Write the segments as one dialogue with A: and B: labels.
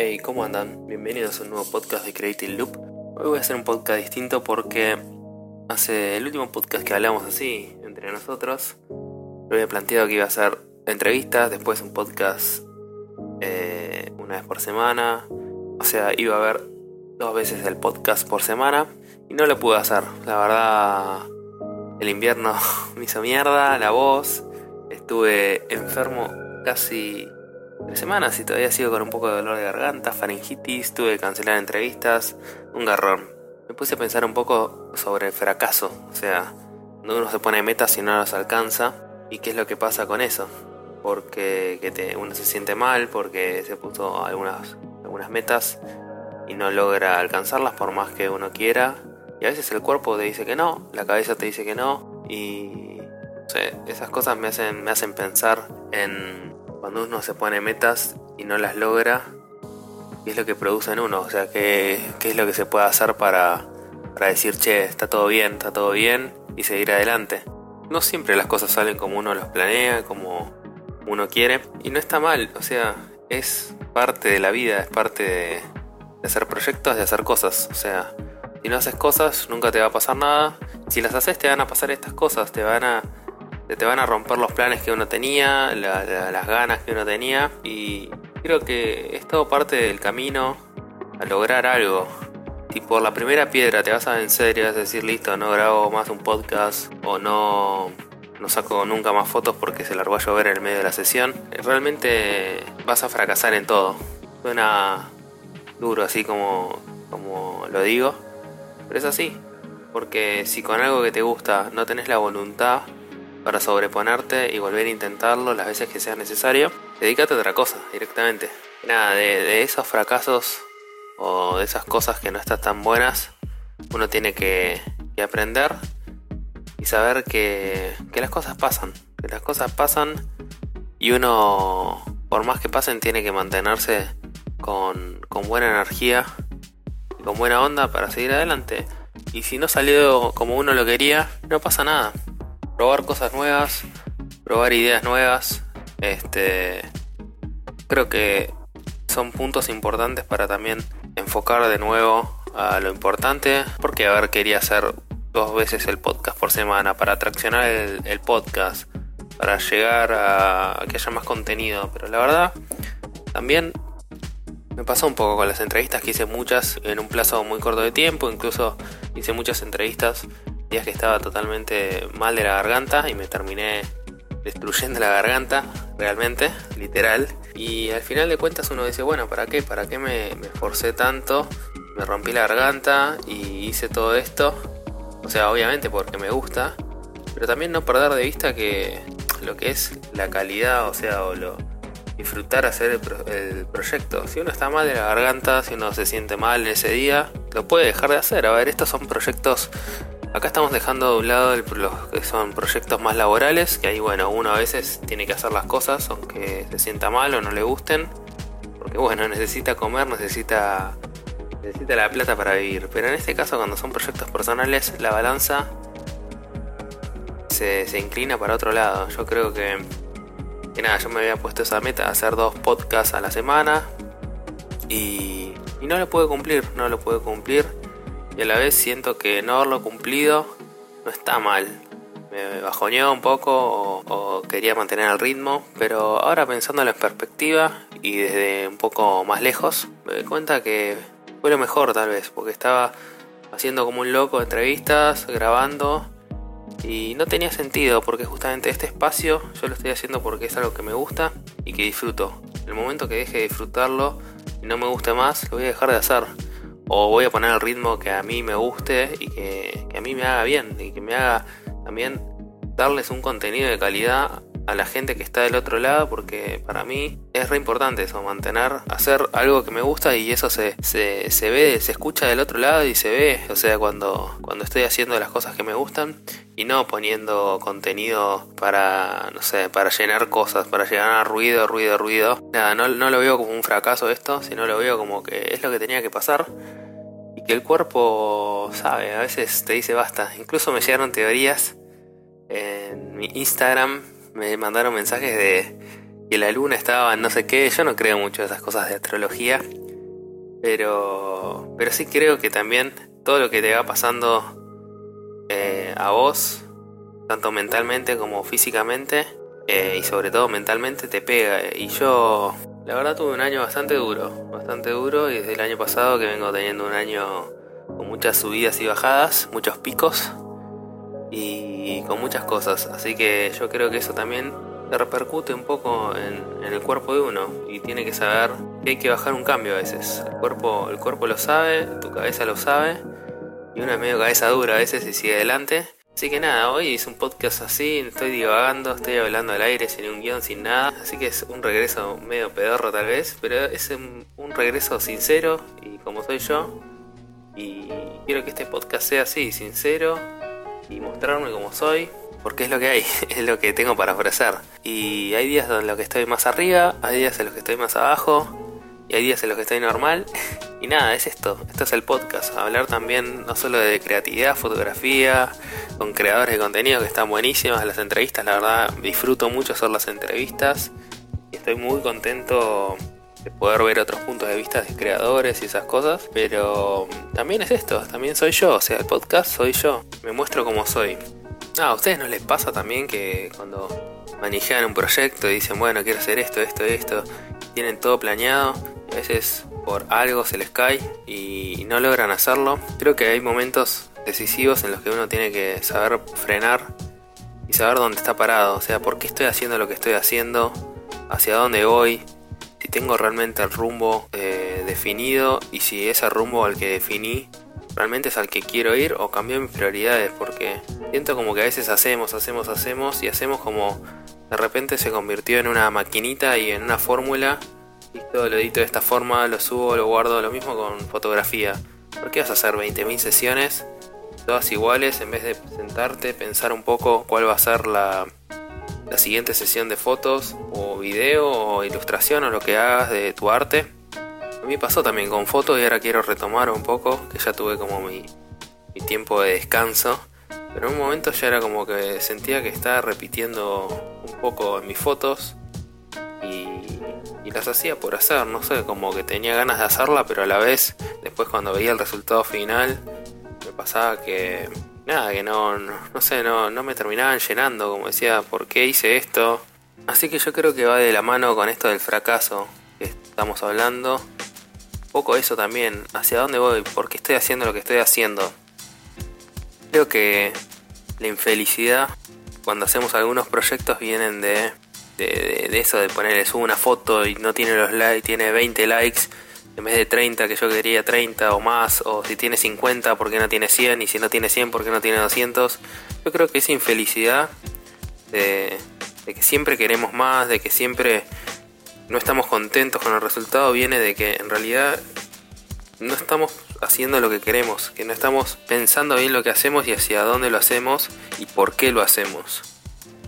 A: Hey, ¿cómo andan? Bienvenidos a un nuevo podcast de Creative Loop. Hoy voy a hacer un podcast distinto porque hace el último podcast que hablamos así entre nosotros, lo había planteado que iba a hacer entrevistas, después un podcast eh, una vez por semana, o sea, iba a haber dos veces el podcast por semana y no lo pude hacer. La verdad, el invierno me hizo mierda, la voz, estuve enfermo casi tres semanas y todavía sigo con un poco de dolor de garganta, faringitis, tuve que cancelar entrevistas, un garrón. Me puse a pensar un poco sobre el fracaso, o sea, cuando uno se pone metas y no las alcanza, y qué es lo que pasa con eso. Porque que uno se siente mal, porque se puso algunas, algunas metas y no logra alcanzarlas por más que uno quiera. Y a veces el cuerpo te dice que no, la cabeza te dice que no, y esas cosas me hacen, me hacen pensar en cuando uno se pone metas y no las logra, ¿qué es lo que produce en uno? O sea, ¿qué, qué es lo que se puede hacer para, para decir, che, está todo bien, está todo bien y seguir adelante? No siempre las cosas salen como uno los planea, como uno quiere, y no está mal, o sea, es parte de la vida, es parte de, hacer proyectos, de hacer cosas, o sea, si no haces cosas, nunca te va a pasar nada. Si las haces, te van a pasar estas cosas, te van a te van a romper los planes que uno tenía, las ganas que uno tenía y creo que es todo parte del camino a lograr algo. Si por la primera piedra te vas a vencer y vas a decir listo, no grabo más un podcast o no, no saco nunca más fotos porque se largó a llover en el medio de la sesión, realmente vas a fracasar en todo. Suena duro así como, como lo digo, pero es así. Porque si con algo que te gusta no tenés la voluntad para sobreponerte y volver a intentarlo las veces que sea necesario, dedícate a otra cosa directamente. Nada, de, esos fracasos o de esas cosas que no están tan buenas, uno tiene que, aprender y saber que, las cosas pasan, que las cosas pasan y uno, por más que pasen, tiene que mantenerse con, con buena energía y con buena onda para seguir adelante. Y si no salió como uno lo quería, no pasa nada probar cosas nuevas, probar ideas nuevas. Este, creo que son puntos importantes para también enfocar de nuevo a lo importante. Porque, a ver, quería hacer dos veces el podcast por semana para traccionar el, podcast, para llegar a, que haya más contenido. Pero la verdad, también me pasó un poco con las entrevistas que hice muchas en un plazo muy corto de tiempo. Incluso hice muchas entrevistas días que estaba totalmente mal de la garganta y me terminé destruyendo la garganta, realmente, literal. Y al final de cuentas uno dice, bueno, ¿para qué? ¿Para qué me, me forcé tanto? Me rompí la garganta y hice todo esto. O sea, obviamente porque me gusta, pero también no perder de vista que lo que es la calidad, o sea, o lo disfrutar hacer el, proyecto. Si uno está mal de la garganta, si uno se siente mal ese día, lo puede dejar de hacer. A ver, estos son proyectos Acá estamos dejando de un lado los que son proyectos más laborales, que ahí bueno, uno a veces tiene que hacer las cosas aunque se sienta mal o no le gusten, porque bueno, necesita comer, necesita, necesita la plata para vivir. Pero en este caso cuando son proyectos personales, la balanza se, inclina para otro lado. Yo creo que, que nada, yo me había puesto esa meta hacer dos podcasts a la semana y, y no lo puedo cumplir, no lo puedo cumplir y a la vez siento que no haberlo cumplido no está mal. Me bajoneó un poco o, quería mantener el ritmo, pero ahora pensándolo en perspectiva y desde un poco más lejos, me doy cuenta que fue lo mejor tal vez, porque estaba haciendo como un loco entrevistas, grabando y no tenía sentido porque justamente este espacio yo lo estoy haciendo porque es algo que me gusta y que disfruto. El momento que deje de disfrutarlo y no me guste más, lo voy a dejar de hacer o voy a poner el ritmo que a mí me guste y que, a mí me haga bien y que me haga también darles un contenido de calidad a la gente que está del otro lado porque para mí es re importante eso, mantener, hacer algo que me gusta y eso se, se, se, ve, se escucha del otro lado y se ve, o sea, cuando, cuando estoy haciendo las cosas que me gustan y no poniendo contenido para, no sé, para llenar cosas, para llegar a ruido, ruido, ruido. Nada, no, no lo veo como un fracaso esto, sino lo veo como que es lo que tenía que pasar que el cuerpo sabe, a veces te dice basta. Incluso me llegaron teorías en mi Instagram, me mandaron mensajes de que la luna estaba en no sé qué, yo no creo mucho esas cosas de astrología, Pero, pero sí creo que también todo lo que te va pasando eh, a vos, tanto mentalmente como físicamente, eh, y sobre todo mentalmente te pega. Y yo, la verdad, tuve un año bastante duro, bastante duro, y desde el año pasado que vengo teniendo un año con muchas subidas y bajadas, muchos picos y con muchas cosas. Así que yo creo que eso también repercute un poco en, el cuerpo de uno y tiene que saber que hay que bajar un cambio a veces. El cuerpo, el cuerpo lo sabe, tu cabeza lo sabe y es medio cabeza dura a veces y sigue adelante. Así que nada, hoy es un podcast así, estoy divagando, estoy hablando al aire sin un guion, sin nada. Así que es un regreso medio pedorro tal vez, pero es un, un regreso sincero y como soy yo. Y quiero que este podcast sea así, sincero y mostrarme como soy, porque es lo que hay, es lo que tengo para ofrecer. Y hay días en los que estoy más arriba, hay días en los que estoy más abajo, y hay días en los que estoy normal. Y nada, es esto, esto es el podcast, hablar también no solo de creatividad, fotografía, con creadores de contenido que están buenísimas, las entrevistas, la verdad disfruto mucho hacer las entrevistas y estoy muy contento de poder ver otros puntos de vista de creadores y esas cosas, pero también es esto, también soy yo, o sea, el podcast soy yo, me muestro como soy. Ah, ¿a ustedes no les pasa también que cuando manejan un proyecto y dicen, bueno, quiero hacer esto, esto, esto, tienen todo planeado, a veces por algo se les cae y no logran hacerlo? Creo que hay momentos decisivos en los que uno tiene que saber frenar y saber dónde está parado, o sea, por qué estoy haciendo lo que estoy haciendo, hacia dónde voy, si tengo realmente el rumbo eh, definido y si ese rumbo al que definí realmente es al que quiero ir o cambió mis prioridades porque siento como que a veces hacemos, hacemos, hacemos y hacemos como de repente se convirtió en una maquinita y en una fórmula todo lo edito de esta forma, lo subo, lo guardo, lo mismo con fotografía. ¿Por qué vas a hacer 20.000 sesiones todas iguales en vez de sentarte, pensar un poco cuál va a ser la, la siguiente sesión de fotos o video o ilustración o lo que hagas de tu arte. A mí pasó también con fotos y ahora quiero retomar un poco, que ya tuve como mi, mi tiempo de descanso. Pero en un momento ya era como que sentía que estaba repitiendo un poco en mis fotos y, y, las hacía por hacer, no sé, como que tenía ganas de hacerla, pero a la vez, después cuando veía el resultado final, me pasaba que nada, que no, no, sé, no, no me terminaban llenando, como decía, ¿por qué hice esto? Así que yo creo que va de la mano con esto del fracaso que estamos hablando. Un poco eso también, hacia dónde voy, por qué estoy haciendo lo que estoy haciendo. Creo que la infelicidad cuando hacemos algunos proyectos vienen de, de, de eso, de ponerle una foto y no tiene los likes, tiene 20 likes en vez de 30 que yo quería 30 o más, o si tiene 50 porque no tiene 100 y si no tiene 100 porque no tiene 200, yo creo que esa infelicidad de, que siempre queremos más, de que siempre no estamos contentos con el resultado, viene de que en realidad no estamos haciendo lo que queremos, que no estamos pensando bien lo que hacemos y hacia dónde lo hacemos y por qué lo hacemos.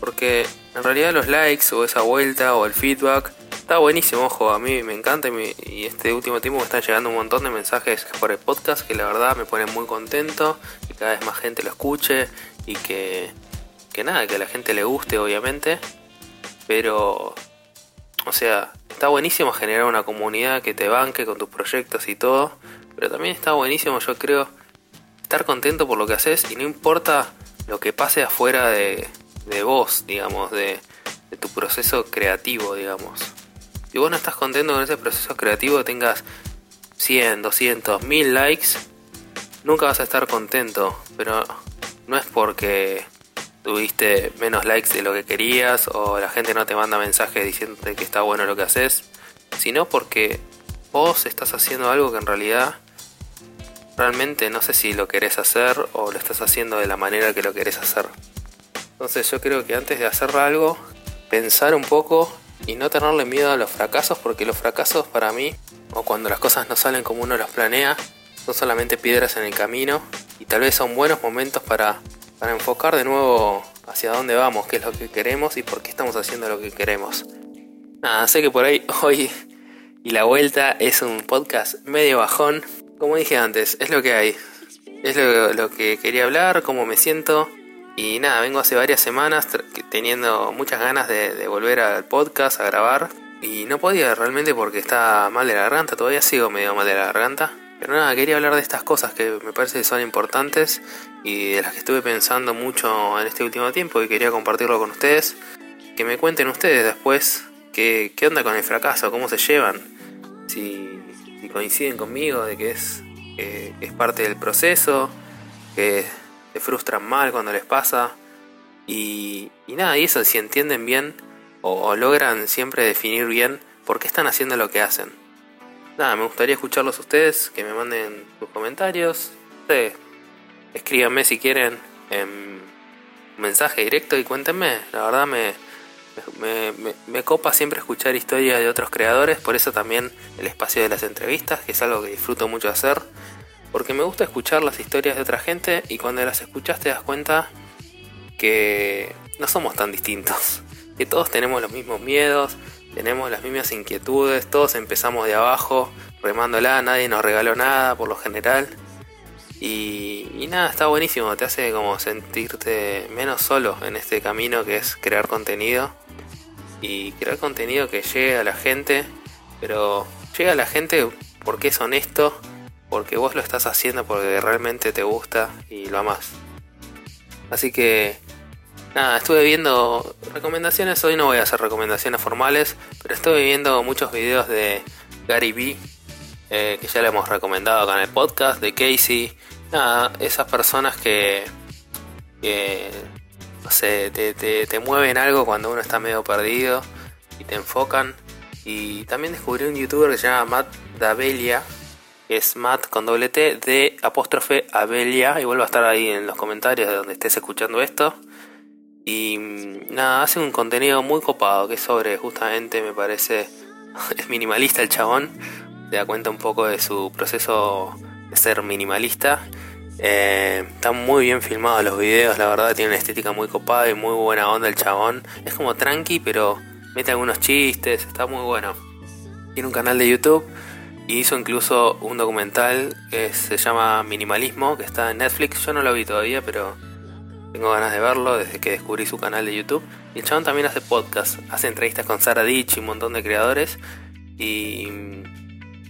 A: Porque en realidad los likes o esa vuelta o el feedback Está buenísimo, ojo, a mí me encanta y, este último tiempo me están llegando un montón de mensajes por el podcast que la verdad me ponen muy contento, que cada vez más gente lo escuche y que, que nada, que a la gente le guste obviamente, pero, o sea, está buenísimo generar una comunidad que te banque con tus proyectos y todo, pero también está buenísimo yo creo estar contento por lo que haces y no importa lo que pase afuera de, de vos, digamos, de, de tu proceso creativo, digamos. Si vos no estás contento con ese proceso creativo, tengas 100, 200, 1000 likes, nunca vas a estar contento. Pero no es porque tuviste menos likes de lo que querías o la gente no te manda mensajes diciéndote que está bueno lo que haces, sino porque vos estás haciendo algo que en realidad realmente no sé si lo querés hacer o lo estás haciendo de la manera que lo querés hacer. Entonces yo creo que antes de hacer algo, pensar un poco y no tenerle miedo a los fracasos porque los fracasos para mí o cuando las cosas no salen como uno los planea son solamente piedras en el camino y tal vez son buenos momentos para, para enfocar de nuevo hacia dónde vamos, qué es lo que queremos y por qué estamos haciendo lo que queremos. Nada, sé que por ahí hoy y la vuelta es un podcast medio bajón. Como dije antes, es lo que hay. Es lo, que quería hablar, cómo me siento. Y nada, vengo hace varias semanas teniendo muchas ganas de, volver al podcast, a grabar. Y no podía realmente porque estaba mal de la garganta, todavía sigo medio mal de la garganta. Pero nada, quería hablar de estas cosas que me parece que son importantes y de las que estuve pensando mucho en este último tiempo y quería compartirlo con ustedes. Que me cuenten ustedes después qué, qué onda con el fracaso, cómo se llevan, si, coinciden conmigo de que es, es parte del proceso, que se frustran mal cuando les pasa. Y, nada, y eso, si entienden bien o, logran siempre definir bien por qué están haciendo lo que hacen. Nada, me gustaría escucharlos a ustedes, que me manden sus comentarios. escríbanme si quieren en mensaje directo y cuéntenme. La verdad me, me, me, copa siempre escuchar historias de otros creadores, por eso también el espacio de las entrevistas, que es algo que disfruto mucho hacer, porque me gusta escuchar las historias de otra gente y cuando las escuchas te das cuenta que no somos tan distintos, que todos tenemos los mismos miedos, tenemos las mismas inquietudes, todos empezamos de abajo, remándola, nadie nos regaló nada por lo general. Y, nada, está buenísimo, te hace como sentirte menos solo en este camino que es crear contenido. Y crear contenido que llegue a la gente, pero llega a la gente porque es honesto, porque vos lo estás haciendo porque realmente te gusta y lo amas. Así que nada, estuve viendo recomendaciones, hoy no voy a hacer recomendaciones formales, pero estuve viendo muchos videos de Gary Vee, eh, que ya le hemos recomendado acá en el podcast, de Casey, nada, esas personas que, no sé, te, te, mueven algo cuando uno está medio perdido y te enfocan. Y también descubrí un youtuber que se llama Matt Dabelia, es Matt con doble T de apóstrofe Abelia, y vuelvo a estar ahí en los comentarios de donde estés escuchando esto. Y mm, nada, hace un contenido muy copado, que es sobre justamente, me parece, es minimalista el chabón, te da cuenta un poco de su proceso de ser minimalista. Eh, están muy bien filmados los videos, la verdad tiene una estética muy copada y muy buena onda el chabón. Es como tranqui, pero mete algunos chistes, está muy bueno. Tiene un canal de YouTube y hizo incluso un documental que se llama Minimalismo, que está en Netflix. Yo no lo vi todavía, pero tengo ganas de verlo desde que descubrí su canal de YouTube. Y el chabón también hace podcast, hace entrevistas con Sara Ditch y un montón de creadores. Y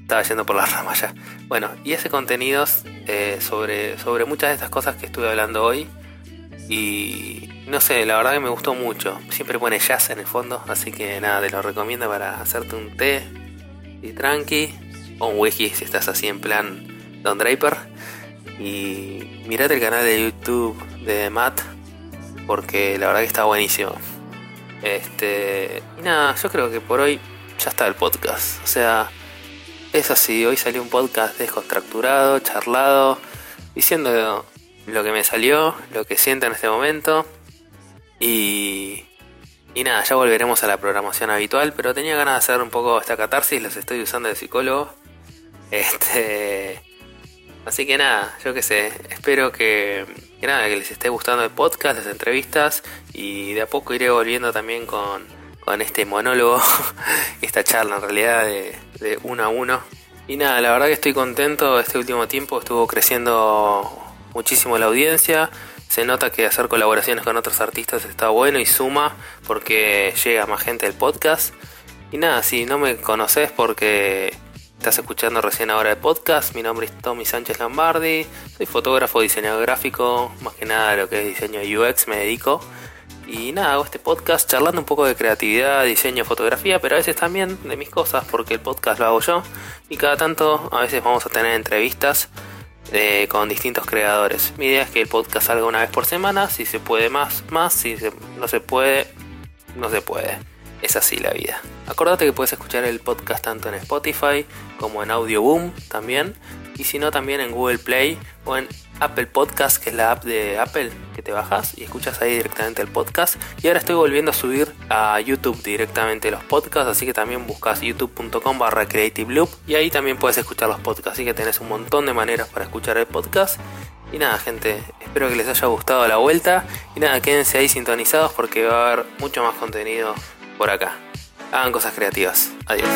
A: estaba yendo por las ramas ya. Bueno, y hace contenidos eh, sobre, sobre muchas de estas cosas que estuve hablando hoy. Y no sé, la verdad que me gustó mucho. Siempre pone jazz en el fondo, así que nada, te lo recomiendo para hacerte un té y tranqui un whisky si estás así en plan Don Draper. Y mirate el canal de YouTube de Matt, porque la verdad que está buenísimo. Este, y nada, yo creo que por hoy ya está el podcast. O sea, es así, hoy salió un podcast descontracturado, charlado, diciendo lo que me salió, lo que siento en este momento. Y, y nada, ya volveremos a la programación habitual, pero tenía ganas de hacer un poco esta catarsis, los estoy usando de psicólogo. Este. Así que nada, yo qué sé, espero que, nada, que les esté gustando el podcast, las entrevistas y de a poco iré volviendo también con, con este monólogo, esta charla en realidad de, de uno a uno. Y nada, la verdad que estoy contento, este último tiempo estuvo creciendo muchísimo la audiencia, se nota que hacer colaboraciones con otros artistas está bueno y suma porque llega más gente el podcast. Y nada, si no me conoces porque Estás escuchando recién ahora el podcast, mi nombre es Tommy Sánchez Lambardi, soy fotógrafo, diseñador gráfico, más que nada lo que es diseño UX me dedico. Y nada, hago este podcast charlando un poco de creatividad, diseño, fotografía, pero a veces también de mis cosas, porque el podcast lo hago yo. Y cada tanto, a veces vamos a tener entrevistas eh, con distintos creadores. Mi idea es que el podcast salga una vez por semana, si se puede más, más, si no se puede, no se puede. Es así la vida. Acordate que puedes escuchar el podcast tanto en Spotify como en Audioboom también. Y si no, también en Google Play o en Apple Podcast, que es la app de Apple que te bajas y escuchas ahí directamente el podcast. Y ahora estoy volviendo a subir a YouTube directamente los podcasts, así que también buscas youtube.com barra Creative Loop y ahí también puedes escuchar los podcasts. Así que tenés un montón de maneras para escuchar el podcast. Y nada, gente, espero que les haya gustado la vuelta. Y nada, quédense ahí sintonizados porque va a haber mucho más contenido por acá. Hagan cosas creativas. Adiós.